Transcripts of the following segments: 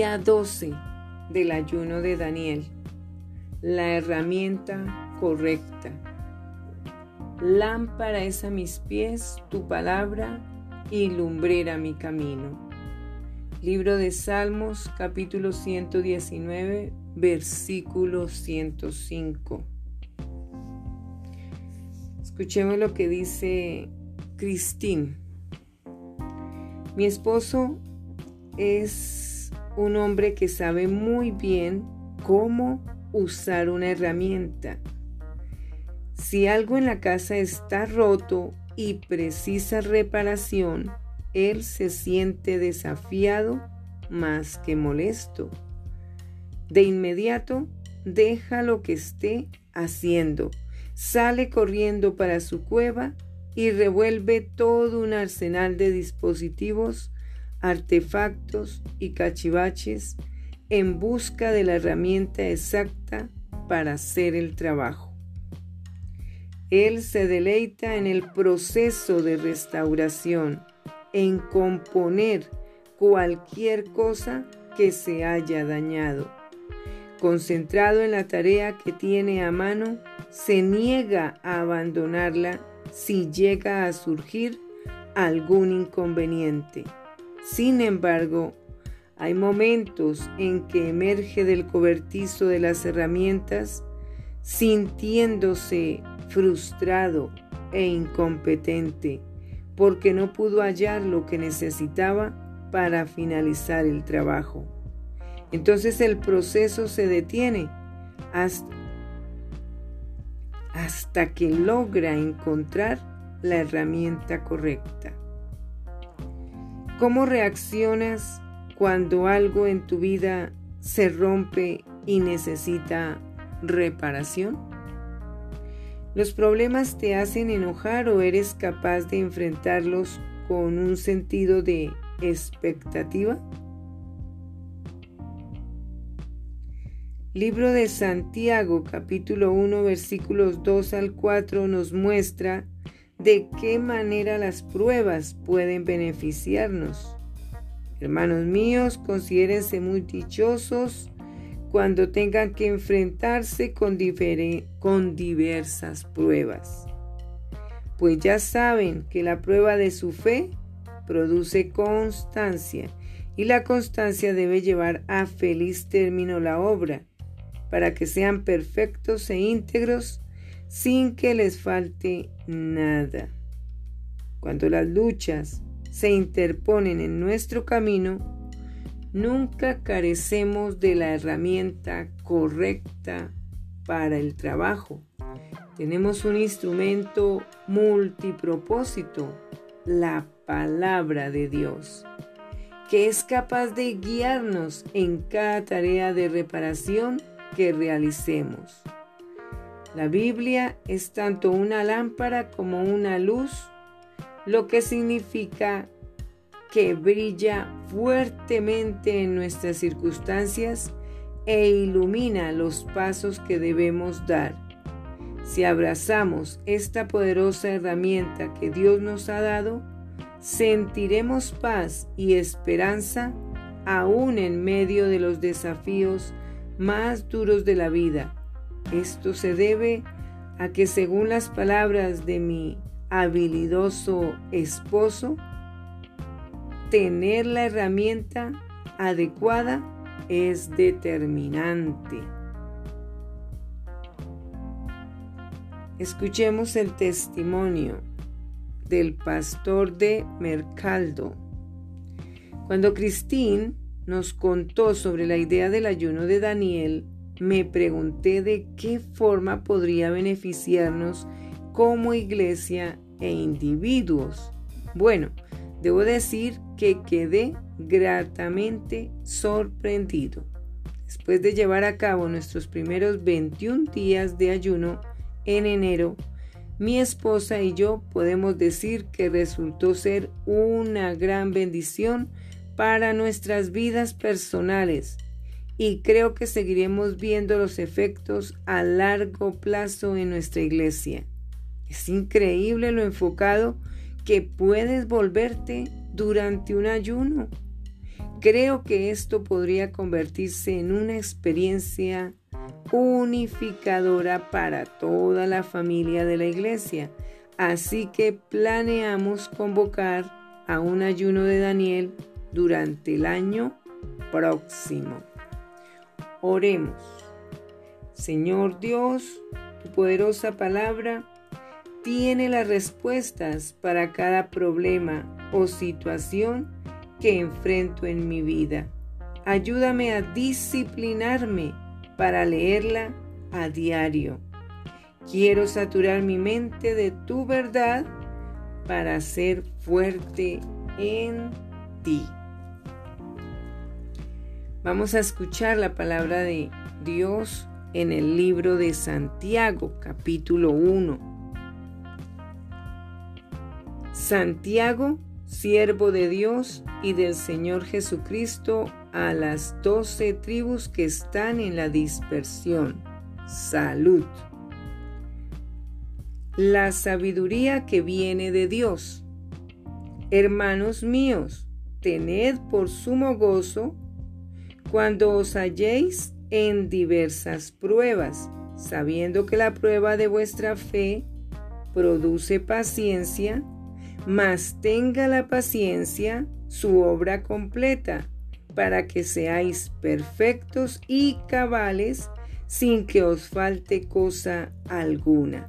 Día 12 del ayuno de Daniel. La herramienta correcta. Lámpara es a mis pies tu palabra y lumbrera mi camino. Libro de Salmos capítulo 119 versículo 105. Escuchemos lo que dice Cristín. Mi esposo es un hombre que sabe muy bien cómo usar una herramienta. Si algo en la casa está roto y precisa reparación, él se siente desafiado más que molesto. De inmediato, deja lo que esté haciendo, sale corriendo para su cueva y revuelve todo un arsenal de dispositivos, artefactos y cachivaches en busca de la herramienta exacta para hacer el trabajo. Él se deleita en el proceso de restauración, en componer cualquier cosa que se haya dañado. Concentrado en la tarea que tiene a mano, se niega a abandonarla si llega a surgir algún inconveniente. Sin embargo, hay momentos en que emerge del cobertizo de las herramientas sintiéndose frustrado e incompetente porque no pudo hallar lo que necesitaba para finalizar el trabajo. Entonces el proceso se detiene hasta, que logra encontrar la herramienta correcta. ¿Cómo reaccionas cuando algo en tu vida se rompe y necesita reparación? ¿Los problemas te hacen enojar o eres capaz de enfrentarlos con un sentido de expectativa? Libro de Santiago capítulo 1 versículos 2 al 4 nos muestra de qué manera las pruebas pueden beneficiarnos. Hermanos míos, considérense muy dichosos cuando tengan que enfrentarse con, con diversas pruebas. Pues ya saben que la prueba de su fe produce constancia y la constancia debe llevar a feliz término la obra para que sean perfectos e íntegros sin que les falte nada. Cuando las luchas se interponen en nuestro camino, nunca carecemos de la herramienta correcta para el trabajo. Tenemos un instrumento multipropósito, la palabra de Dios, que es capaz de guiarnos en cada tarea de reparación que realicemos. La Biblia es tanto una lámpara como una luz, lo que significa que brilla fuertemente en nuestras circunstancias e ilumina los pasos que debemos dar. Si abrazamos esta poderosa herramienta que Dios nos ha dado, sentiremos paz y esperanza aún en medio de los desafíos más duros de la vida. Esto se debe a que según las palabras de mi habilidoso esposo, tener la herramienta adecuada es determinante. Escuchemos el testimonio del pastor de Mercaldo. Cuando Christine nos contó sobre la idea del ayuno de Daniel, me pregunté de qué forma podría beneficiarnos como iglesia e individuos. Bueno, debo decir que quedé gratamente sorprendido. Después de llevar a cabo nuestros primeros 21 días de ayuno en enero, mi esposa y yo podemos decir que resultó ser una gran bendición para nuestras vidas personales y creo que seguiremos viendo los efectos a largo plazo en nuestra iglesia. Es increíble lo enfocado que puedes volverte durante un ayuno. creo que esto podría convertirse en una experiencia unificadora para toda la familia de la iglesia. Así que planeamos convocar a un ayuno de Daniel durante el año próximo. Oremos. Señor Dios, tu poderosa palabra tiene las respuestas para cada problema o situación que enfrento en mi vida. Ayúdame a disciplinarme para leerla a diario. Quiero saturar mi mente de tu verdad para ser fuerte en ti. Vamos a escuchar la palabra de Dios en el libro de Santiago, capítulo 1. Santiago, siervo de Dios y del Señor Jesucristo, a las doce tribus que están en la dispersión. Salud. La sabiduría que viene de Dios. Hermanos míos, tened por sumo gozo cuando os halléis en diversas pruebas, sabiendo que la prueba de vuestra fe produce paciencia, mas tenga la paciencia su obra completa, para que seáis perfectos y cabales sin que os falte cosa alguna.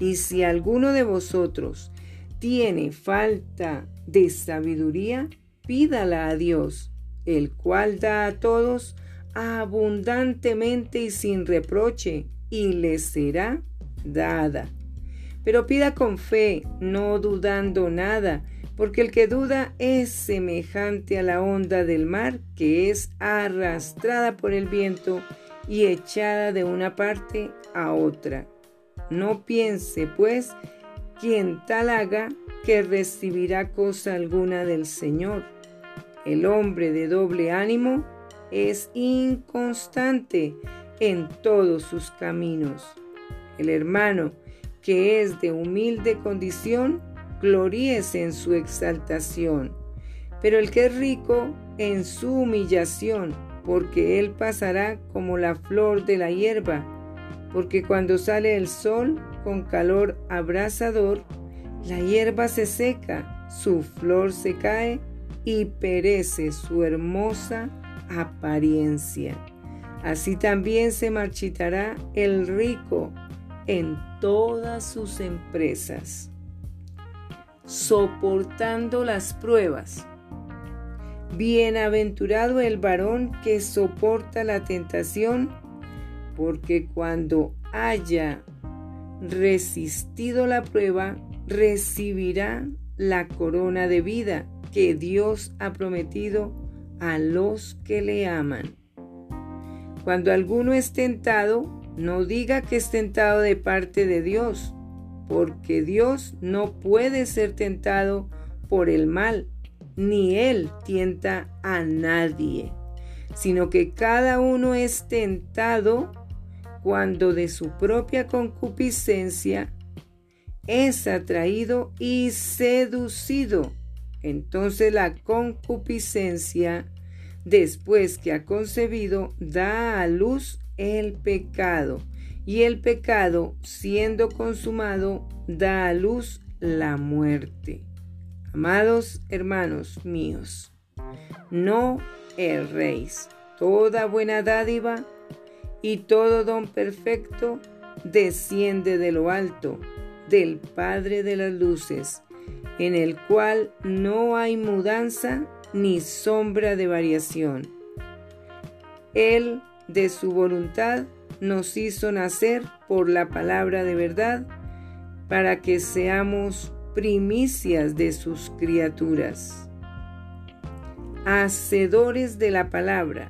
Y si alguno de vosotros tiene falta de sabiduría, pídala a Dios el cual da a todos abundantemente y sin reproche, y le será dada. Pero pida con fe, no dudando nada, porque el que duda es semejante a la onda del mar que es arrastrada por el viento y echada de una parte a otra. No piense, pues, quien tal haga que recibirá cosa alguna del Señor el hombre de doble ánimo es inconstante en todos sus caminos. El hermano que es de humilde condición, gloríese en su exaltación, pero el que es rico en su humillación, porque él pasará como la flor de la hierba, porque cuando sale el sol con calor abrasador, la hierba se seca, su flor se cae y perece su hermosa apariencia. Así también se marchitará el rico en todas sus empresas. Soportando las pruebas. Bienaventurado el varón que soporta la tentación, porque cuando haya resistido la prueba, recibirá la corona de vida que Dios ha prometido a los que le aman. Cuando alguno es tentado, no diga que es tentado de parte de Dios, porque Dios no puede ser tentado por el mal, ni Él tienta a nadie, sino que cada uno es tentado cuando de su propia concupiscencia es atraído y seducido entonces la concupiscencia, después que ha concebido, da a luz el pecado, y el pecado, siendo consumado, da a luz la muerte. Amados hermanos míos, no erréis. Toda buena dádiva y todo don perfecto desciende de lo alto, del Padre de las Luces en el cual no hay mudanza ni sombra de variación. Él, de su voluntad, nos hizo nacer por la palabra de verdad, para que seamos primicias de sus criaturas. Hacedores de la palabra.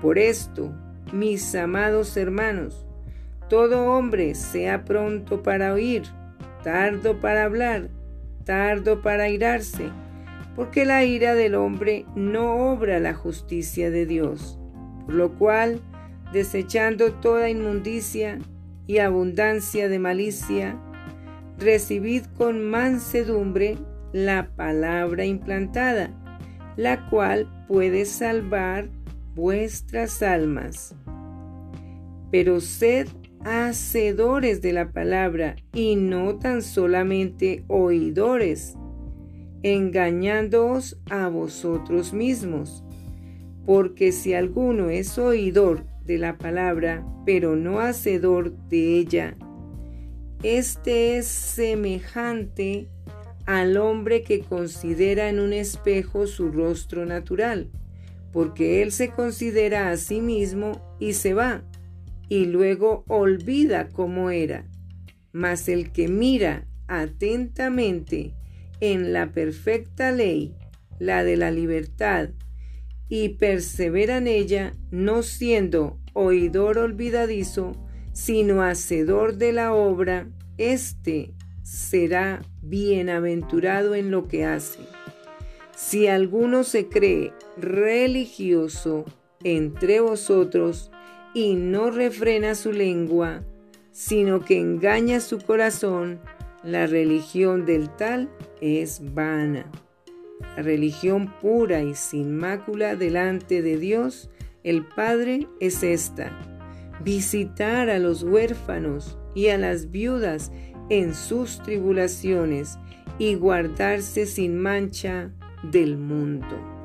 Por esto, mis amados hermanos, todo hombre sea pronto para oír, tardo para hablar, tardo para airarse, porque la ira del hombre no obra la justicia de Dios. Por lo cual, desechando toda inmundicia y abundancia de malicia, recibid con mansedumbre la palabra implantada, la cual puede salvar vuestras almas. Pero sed hacedores de la palabra y no tan solamente oidores, engañándoos a vosotros mismos. Porque si alguno es oidor de la palabra, pero no hacedor de ella, este es semejante al hombre que considera en un espejo su rostro natural, porque él se considera a sí mismo y se va y luego olvida cómo era. Mas el que mira atentamente en la perfecta ley, la de la libertad, y persevera en ella, no siendo oidor olvidadizo, sino hacedor de la obra, éste será bienaventurado en lo que hace. Si alguno se cree religioso entre vosotros y no refrena su lengua, sino que engaña su corazón, la religión del tal es vana. La religión pura y sin mácula delante de Dios, el Padre, es esta. Visitar a los huérfanos y a las viudas en sus tribulaciones y guardarse sin mancha del mundo.